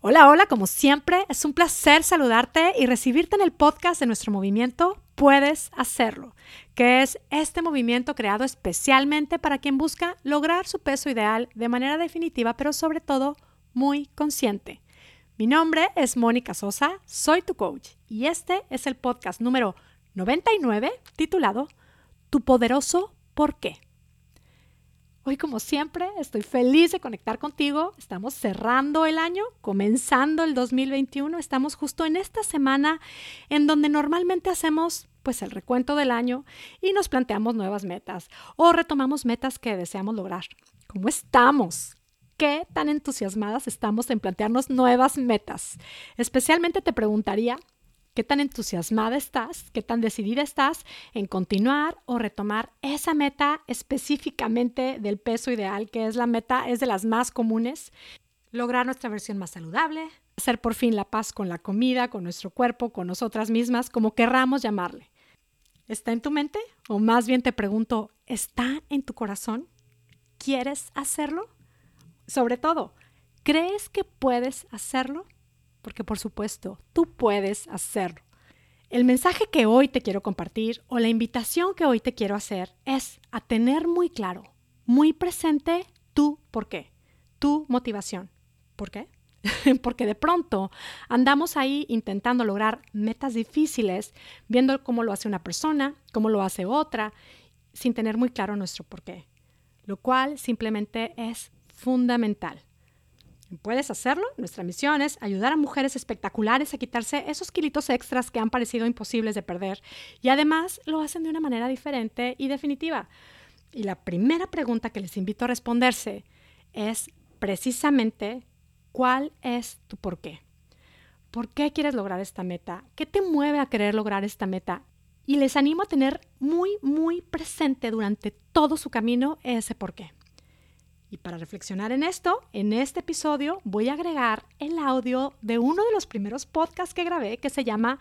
Hola, hola, como siempre, es un placer saludarte y recibirte en el podcast de nuestro movimiento Puedes Hacerlo, que es este movimiento creado especialmente para quien busca lograr su peso ideal de manera definitiva, pero sobre todo muy consciente. Mi nombre es Mónica Sosa, soy tu coach y este es el podcast número 99 titulado Tu poderoso por qué. Hoy, como siempre, estoy feliz de conectar contigo. Estamos cerrando el año, comenzando el 2021. Estamos justo en esta semana en donde normalmente hacemos pues el recuento del año y nos planteamos nuevas metas o retomamos metas que deseamos lograr. ¿Cómo estamos? ¿Qué tan entusiasmadas estamos en plantearnos nuevas metas? Especialmente te preguntaría qué tan entusiasmada estás, qué tan decidida estás en continuar o retomar esa meta específicamente del peso ideal, que es la meta, es de las más comunes, lograr nuestra versión más saludable, hacer por fin la paz con la comida, con nuestro cuerpo, con nosotras mismas, como querramos llamarle. ¿Está en tu mente? O más bien te pregunto, ¿está en tu corazón? ¿Quieres hacerlo? Sobre todo, ¿crees que puedes hacerlo? Porque por supuesto, tú puedes hacerlo. El mensaje que hoy te quiero compartir o la invitación que hoy te quiero hacer es a tener muy claro, muy presente tu por qué, tu motivación. ¿Por qué? porque de pronto andamos ahí intentando lograr metas difíciles, viendo cómo lo hace una persona, cómo lo hace otra, sin tener muy claro nuestro por qué, lo cual simplemente es fundamental. Puedes hacerlo. Nuestra misión es ayudar a mujeres espectaculares a quitarse esos kilitos extras que han parecido imposibles de perder. Y además lo hacen de una manera diferente y definitiva. Y la primera pregunta que les invito a responderse es precisamente cuál es tu por qué. ¿Por qué quieres lograr esta meta? ¿Qué te mueve a querer lograr esta meta? Y les animo a tener muy, muy presente durante todo su camino ese por qué. Y para reflexionar en esto, en este episodio voy a agregar el audio de uno de los primeros podcasts que grabé que se llama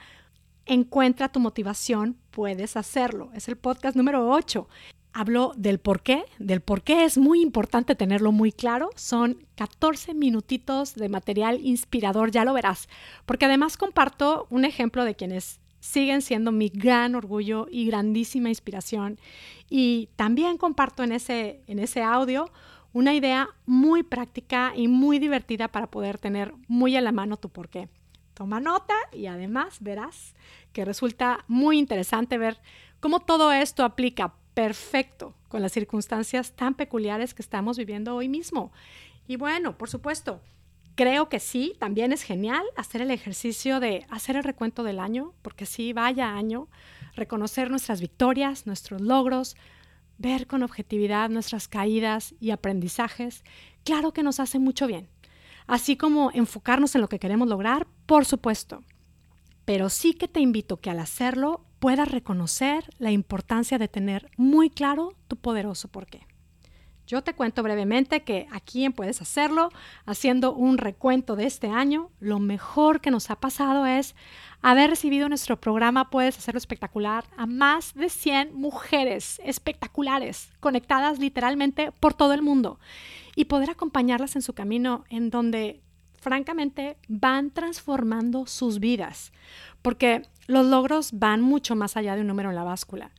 Encuentra tu motivación, puedes hacerlo. Es el podcast número 8. Hablo del por qué, del por qué es muy importante tenerlo muy claro. Son 14 minutitos de material inspirador, ya lo verás, porque además comparto un ejemplo de quienes siguen siendo mi gran orgullo y grandísima inspiración. Y también comparto en ese, en ese audio una idea muy práctica y muy divertida para poder tener muy a la mano tu porqué. Toma nota y además verás que resulta muy interesante ver cómo todo esto aplica perfecto con las circunstancias tan peculiares que estamos viviendo hoy mismo. Y bueno, por supuesto, creo que sí, también es genial hacer el ejercicio de hacer el recuento del año, porque sí, vaya año, reconocer nuestras victorias, nuestros logros, ver con objetividad nuestras caídas y aprendizajes, claro que nos hace mucho bien. Así como enfocarnos en lo que queremos lograr, por supuesto. Pero sí que te invito que al hacerlo puedas reconocer la importancia de tener muy claro tu poderoso porqué. Yo te cuento brevemente que aquí en Puedes Hacerlo, haciendo un recuento de este año, lo mejor que nos ha pasado es haber recibido nuestro programa Puedes Hacerlo Espectacular a más de 100 mujeres espectaculares, conectadas literalmente por todo el mundo, y poder acompañarlas en su camino en donde francamente van transformando sus vidas, porque los logros van mucho más allá de un número en la báscula.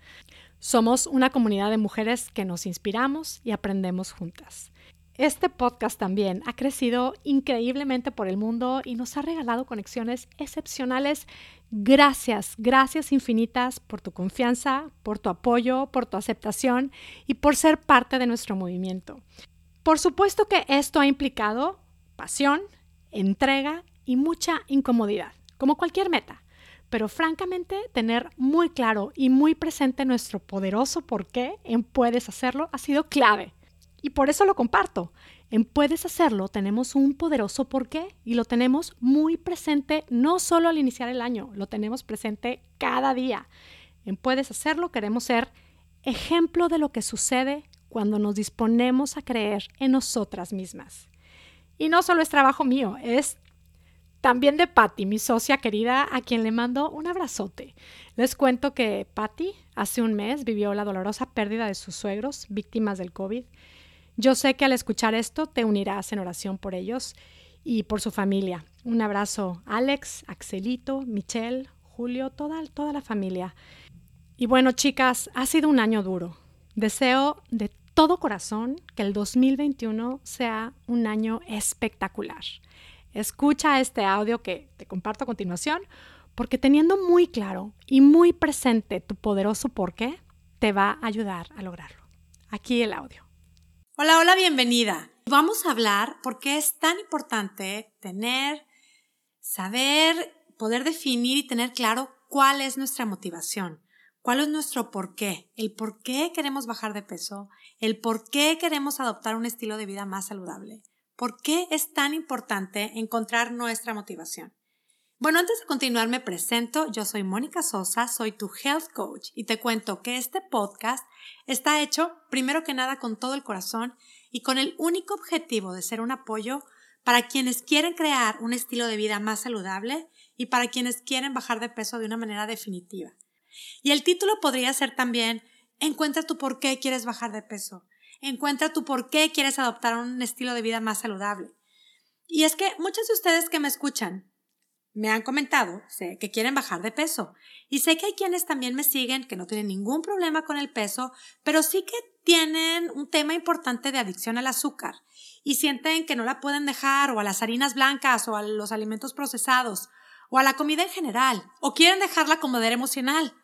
Somos una comunidad de mujeres que nos inspiramos y aprendemos juntas. Este podcast también ha crecido increíblemente por el mundo y nos ha regalado conexiones excepcionales. Gracias, gracias infinitas por tu confianza, por tu apoyo, por tu aceptación y por ser parte de nuestro movimiento. Por supuesto que esto ha implicado pasión, entrega y mucha incomodidad, como cualquier meta. Pero francamente, tener muy claro y muy presente nuestro poderoso por qué en Puedes Hacerlo ha sido clave. Y por eso lo comparto. En Puedes Hacerlo tenemos un poderoso por qué y lo tenemos muy presente no solo al iniciar el año, lo tenemos presente cada día. En Puedes Hacerlo queremos ser ejemplo de lo que sucede cuando nos disponemos a creer en nosotras mismas. Y no solo es trabajo mío, es también de Patty, mi socia querida, a quien le mando un abrazote. Les cuento que Patty hace un mes vivió la dolorosa pérdida de sus suegros, víctimas del COVID. Yo sé que al escuchar esto te unirás en oración por ellos y por su familia. Un abrazo Alex, Axelito, Michelle, Julio, toda, toda la familia. Y bueno, chicas, ha sido un año duro. Deseo de todo corazón que el 2021 sea un año espectacular. Escucha este audio que te comparto a continuación, porque teniendo muy claro y muy presente tu poderoso porqué, te va a ayudar a lograrlo. Aquí el audio. Hola, hola, bienvenida. Vamos a hablar por qué es tan importante tener, saber, poder definir y tener claro cuál es nuestra motivación, cuál es nuestro porqué, el por qué queremos bajar de peso, el por qué queremos adoptar un estilo de vida más saludable, por qué es tan importante encontrar nuestra motivación. Bueno, antes de continuar me presento, yo soy Mónica Sosa, soy tu health coach y te cuento que este podcast está hecho primero que nada con todo el corazón y con el único objetivo de ser un apoyo para quienes quieren crear un estilo de vida más saludable y para quienes quieren bajar de peso de una manera definitiva. Y el título podría ser también Encuentra tu por qué quieres bajar de peso. Encuentra tu por qué quieres adoptar un estilo de vida más saludable. Y es que muchos de ustedes que me escuchan me han comentado que quieren bajar de peso. Y sé que hay quienes también me siguen que no tienen ningún problema con el peso, pero sí que tienen un tema importante de adicción al azúcar y sienten que no la pueden dejar o a las harinas blancas o a los alimentos procesados o a la comida en general o quieren dejarla como poder emocional.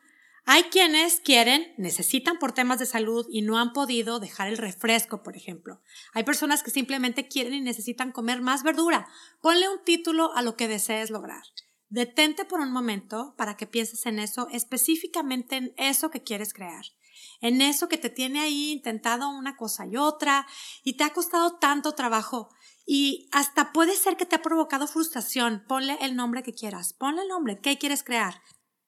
Hay quienes quieren, necesitan por temas de salud y no han podido dejar el refresco, por ejemplo. Hay personas que simplemente quieren y necesitan comer más verdura. Ponle un título a lo que desees lograr. Detente por un momento para que pienses en eso, específicamente en eso que quieres crear, en eso que te tiene ahí intentado una cosa y otra y te ha costado tanto trabajo y hasta puede ser que te ha provocado frustración. Ponle el nombre que quieras, ponle el nombre, ¿qué quieres crear?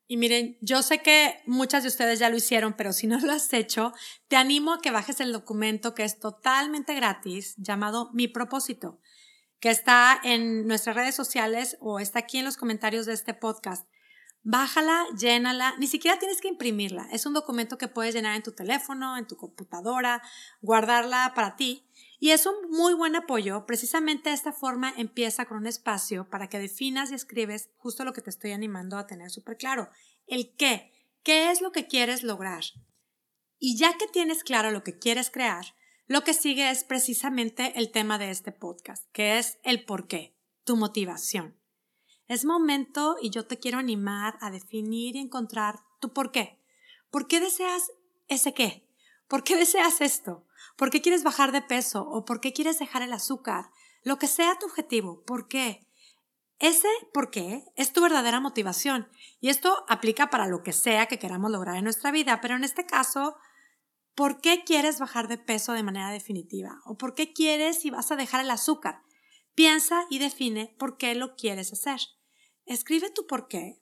Y miren, yo sé que muchas de ustedes ya lo hicieron, pero si no lo has hecho, te animo a que bajes el documento que es totalmente gratis llamado Mi propósito, que está en nuestras redes sociales o está aquí en los comentarios de este podcast. Bájala, llénala, ni siquiera tienes que imprimirla. Es un documento que puedes llenar en tu teléfono, en tu computadora, guardarla para ti y es un muy buen apoyo. Precisamente esta forma empieza con un espacio para que definas y escribes justo lo que te estoy animando a tener súper claro. El qué. ¿Qué es lo que quieres lograr? Y ya que tienes claro lo que quieres crear, lo que sigue es precisamente el tema de este podcast, que es el por qué, tu motivación. Es momento y yo te quiero animar a definir y encontrar tu por qué. ¿Por qué deseas ese qué? ¿Por qué deseas esto? ¿Por qué quieres bajar de peso? ¿O por qué quieres dejar el azúcar? Lo que sea tu objetivo, ¿por qué? Ese por qué es tu verdadera motivación. Y esto aplica para lo que sea que queramos lograr en nuestra vida, pero en este caso, ¿por qué quieres bajar de peso de manera definitiva? ¿O por qué quieres y vas a dejar el azúcar? Piensa y define por qué lo quieres hacer. Escribe tu por qué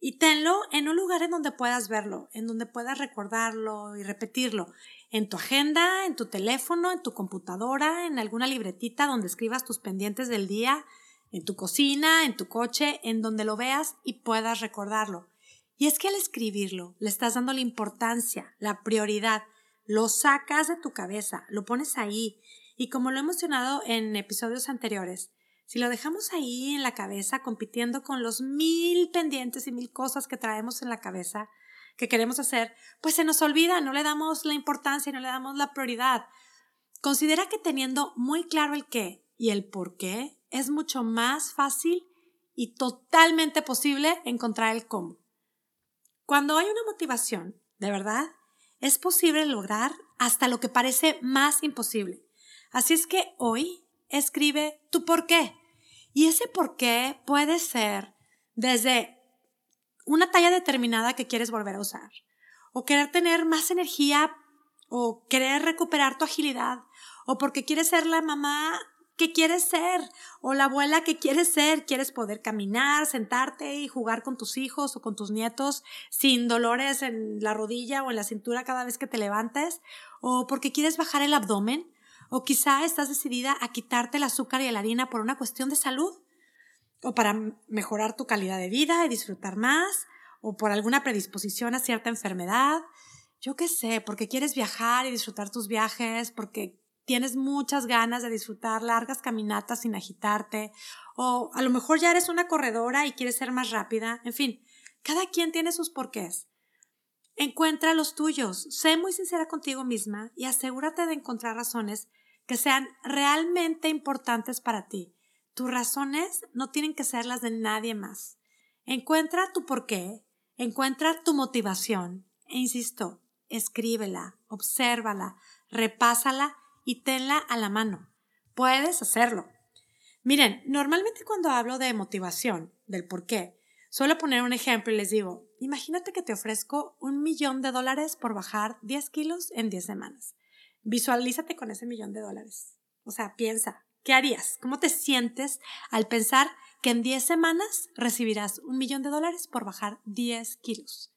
y tenlo en un lugar en donde puedas verlo, en donde puedas recordarlo y repetirlo en tu agenda, en tu teléfono, en tu computadora, en alguna libretita donde escribas tus pendientes del día, en tu cocina, en tu coche, en donde lo veas y puedas recordarlo. Y es que al escribirlo le estás dando la importancia, la prioridad, lo sacas de tu cabeza, lo pones ahí y como lo he mencionado en episodios anteriores, si lo dejamos ahí en la cabeza compitiendo con los mil pendientes y mil cosas que traemos en la cabeza, que queremos hacer, pues se nos olvida, no le damos la importancia, no le damos la prioridad. Considera que teniendo muy claro el qué y el por qué, es mucho más fácil y totalmente posible encontrar el cómo. Cuando hay una motivación, de verdad, es posible lograr hasta lo que parece más imposible. Así es que hoy escribe tu por qué. Y ese por qué puede ser desde una talla determinada que quieres volver a usar, o querer tener más energía, o querer recuperar tu agilidad, o porque quieres ser la mamá que quieres ser, o la abuela que quieres ser, quieres poder caminar, sentarte y jugar con tus hijos o con tus nietos sin dolores en la rodilla o en la cintura cada vez que te levantes, o porque quieres bajar el abdomen, o quizá estás decidida a quitarte el azúcar y la harina por una cuestión de salud o para mejorar tu calidad de vida y disfrutar más, o por alguna predisposición a cierta enfermedad, yo qué sé, porque quieres viajar y disfrutar tus viajes, porque tienes muchas ganas de disfrutar largas caminatas sin agitarte, o a lo mejor ya eres una corredora y quieres ser más rápida, en fin, cada quien tiene sus porqués. Encuentra los tuyos, sé muy sincera contigo misma y asegúrate de encontrar razones que sean realmente importantes para ti. Tus razones no tienen que ser las de nadie más. Encuentra tu porqué, encuentra tu motivación e insisto, escríbela, obsérvala, repásala y tenla a la mano. Puedes hacerlo. Miren, normalmente cuando hablo de motivación, del por qué, suelo poner un ejemplo y les digo, imagínate que te ofrezco un millón de dólares por bajar 10 kilos en 10 semanas. Visualízate con ese millón de dólares. O sea, piensa, ¿qué harías? ¿Cómo te sientes al pensar que en 10 semanas recibirás un millón de dólares por bajar 10 kilos?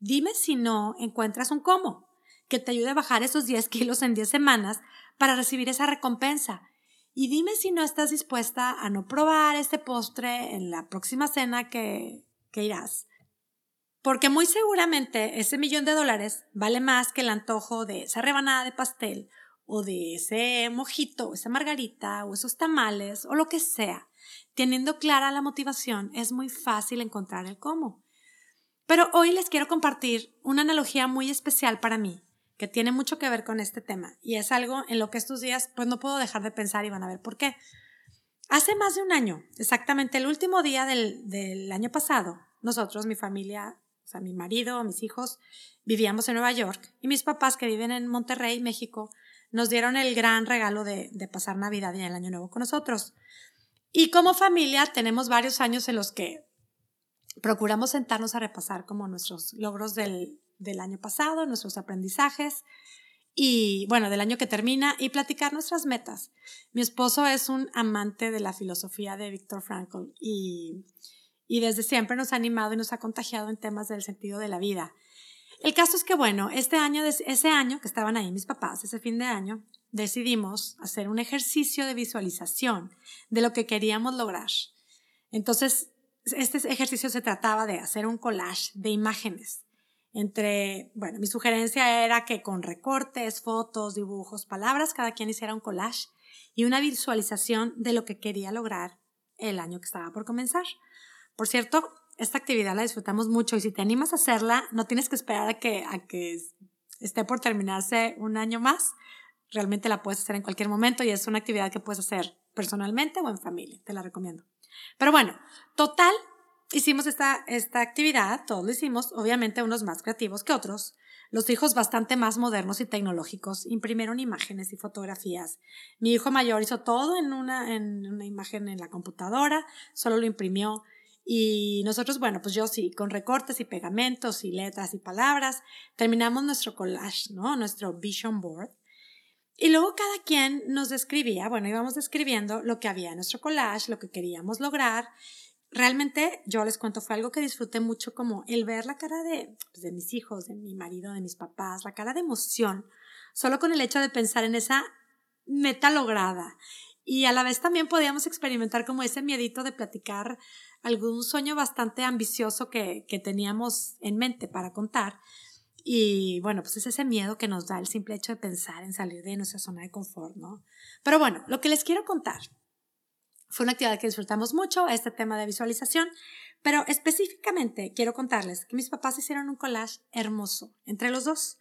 Dime si no encuentras un cómo que te ayude a bajar esos 10 kilos en 10 semanas para recibir esa recompensa. Y dime si no estás dispuesta a no probar este postre en la próxima cena que, que irás. Porque muy seguramente ese millón de dólares vale más que el antojo de esa rebanada de pastel o de ese mojito esa margarita o esos tamales o lo que sea. Teniendo clara la motivación es muy fácil encontrar el cómo. Pero hoy les quiero compartir una analogía muy especial para mí, que tiene mucho que ver con este tema y es algo en lo que estos días pues no puedo dejar de pensar y van a ver por qué. Hace más de un año, exactamente el último día del, del año pasado, nosotros, mi familia, o sea, mi marido, mis hijos, vivíamos en Nueva York y mis papás que viven en Monterrey, México, nos dieron el gran regalo de, pasar Navidad y el Año Nuevo con nosotros. Y como familia tenemos varios años en los que procuramos sentarnos a repasar como nuestros logros del, año pasado, nuestros aprendizajes y bueno, del año que termina y platicar nuestras metas. Mi esposo es un amante de la filosofía de Viktor Frankl y desde siempre nos ha animado y nos ha contagiado en temas del sentido de la vida. El caso es que, bueno, este año, ese año que estaban ahí mis papás, ese fin de año, decidimos hacer un ejercicio de visualización de lo que queríamos lograr. Entonces, este ejercicio se trataba de hacer un collage de imágenes. Entre, bueno, mi sugerencia era que con recortes, fotos, dibujos, palabras, cada quien hiciera un collage y una visualización de lo que quería lograr el año que estaba por comenzar. Por cierto, esta actividad la disfrutamos mucho y si te animas a hacerla, no tienes que esperar a que, a que esté por terminarse un año más. Realmente la puedes hacer en cualquier momento y es una actividad que puedes hacer personalmente o en familia. Te la recomiendo. Pero bueno, total, hicimos esta, esta actividad, todos lo hicimos, obviamente unos más creativos que otros. Los hijos bastante más modernos y tecnológicos imprimieron imágenes y fotografías. Mi hijo mayor hizo todo en una, en una imagen en la computadora, solo lo imprimió. Y nosotros, bueno, pues yo sí, con recortes y pegamentos y letras y palabras, terminamos nuestro collage, ¿no? Nuestro vision board. Y luego cada quien nos describía, bueno, íbamos describiendo lo que había en nuestro collage, lo que queríamos lograr. Realmente, yo les cuento, fue algo que disfruté mucho, como el ver la cara de, pues, de mis hijos, de mi marido, de mis papás, la cara de emoción, solo con el hecho de pensar en esa meta lograda. Y a la vez también podíamos experimentar como ese miedito de platicar algún sueño bastante ambicioso que, que teníamos en mente para contar. Y bueno, pues es ese miedo que nos da el simple hecho de pensar en salir de nuestra zona de confort, ¿no? Pero bueno, lo que les quiero contar fue una actividad que disfrutamos mucho, este tema de visualización, pero específicamente quiero contarles que mis papás hicieron un collage hermoso entre los dos,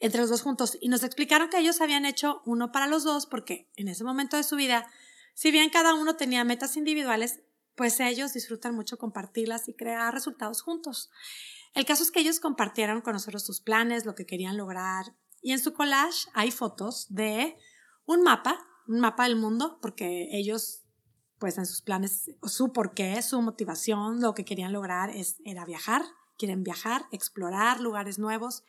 entre los dos juntos, y nos explicaron que ellos habían hecho uno para los dos porque en ese momento de su vida, si bien cada uno tenía metas individuales, pues ellos disfrutan mucho compartirlas y crear resultados juntos. El caso es que ellos compartieron con nosotros sus planes, lo que querían lograr, y en su collage hay fotos de un mapa, un mapa del mundo, porque ellos, pues en sus planes, su porqué, su motivación, lo que querían lograr es, era viajar, quieren viajar, explorar lugares nuevos,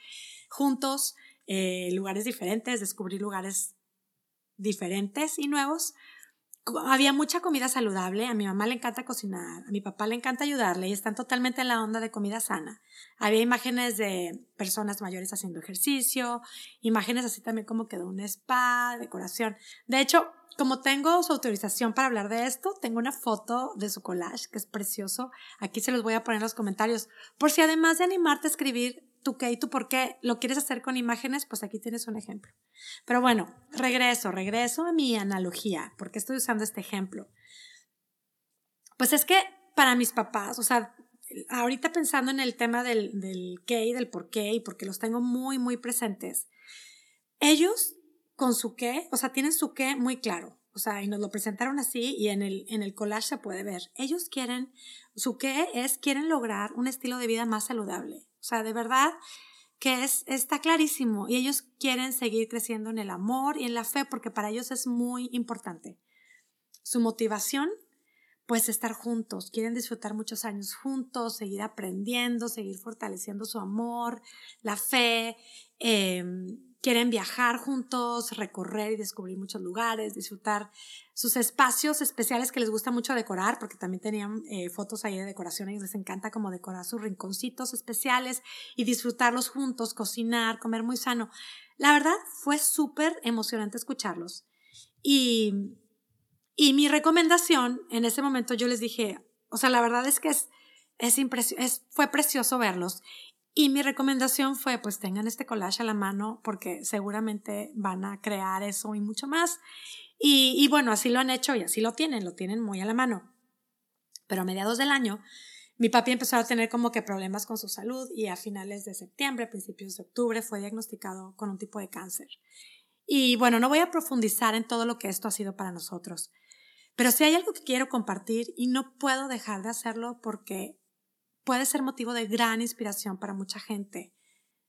juntos, eh, lugares diferentes, descubrir lugares diferentes y nuevos, había mucha comida saludable, a mi mamá le encanta cocinar, a mi papá le encanta ayudarle y están totalmente en la onda de comida sana. Había imágenes de personas mayores haciendo ejercicio, imágenes así también como que de un spa, decoración. De hecho, como tengo su autorización para hablar de esto, tengo una foto de su collage que es precioso. Aquí se los voy a poner en los comentarios. Por si además de animarte a escribir tu qué y tu por qué lo quieres hacer con imágenes, pues aquí tienes un ejemplo. Pero bueno, regreso, regreso a mi analogía, porque estoy usando este ejemplo. Pues es que para mis papás, o sea, ahorita pensando en el tema del, del qué y del por qué, y porque los tengo muy, muy presentes, ellos con su qué, o sea, tienen su qué muy claro. O sea, y nos lo presentaron así y en el, en el collage se puede ver. Ellos quieren, su qué es, quieren lograr un estilo de vida más saludable. O sea, de verdad que es, está clarísimo y ellos quieren seguir creciendo en el amor y en la fe porque para ellos es muy importante. Su motivación, pues estar juntos, quieren disfrutar muchos años juntos, seguir aprendiendo, seguir fortaleciendo su amor, la fe, eh, quieren viajar juntos, recorrer y descubrir muchos lugares, disfrutar sus espacios especiales que les gusta mucho decorar, porque también tenían eh, fotos ahí de decoración, y les encanta como decorar sus rinconcitos especiales y disfrutarlos juntos, cocinar, comer muy sano. La verdad fue súper emocionante escucharlos. Y, y mi recomendación, en ese momento yo les dije, o sea, la verdad es que es, es, es fue precioso verlos y mi recomendación fue, pues tengan este collage a la mano porque seguramente van a crear eso y mucho más. Y, y, bueno, así lo han hecho y así lo tienen, lo tienen muy a la mano. Pero a mediados del año, mi papi empezó a tener como que problemas con su salud y a finales de septiembre, principios de octubre, fue diagnosticado con un tipo de cáncer. Y bueno, no voy a profundizar en todo lo que esto ha sido para nosotros, pero si hay algo que quiero compartir y no puedo dejar de hacerlo porque puede ser motivo de gran inspiración para mucha gente.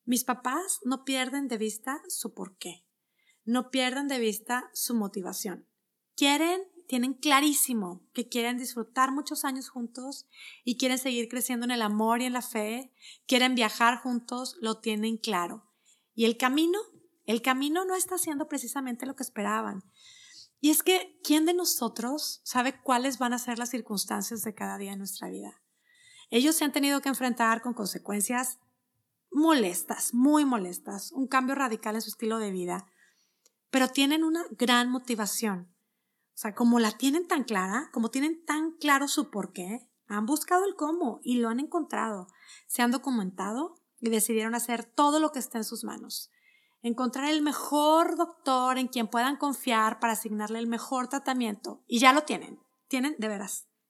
Mis papás no pierden de vista su porqué, no pierden de vista su motivación. Quieren, tienen clarísimo que quieren disfrutar muchos años juntos y quieren seguir creciendo en el amor y en la fe, quieren viajar juntos, lo tienen claro. Y el camino, el camino no está siendo precisamente lo que esperaban. Y es que, ¿quién de nosotros sabe cuáles van a ser las circunstancias de cada día en nuestra vida? Ellos se han tenido que enfrentar con consecuencias molestas, muy molestas, un cambio radical en su estilo de vida, pero tienen una gran motivación. O sea, como la tienen tan clara, como tienen tan claro su porqué, han buscado el cómo y lo han encontrado. Se han documentado y decidieron hacer todo lo que está en sus manos. Encontrar el mejor doctor en quien puedan confiar para asignarle el mejor tratamiento. Y ya lo tienen. Tienen, de veras,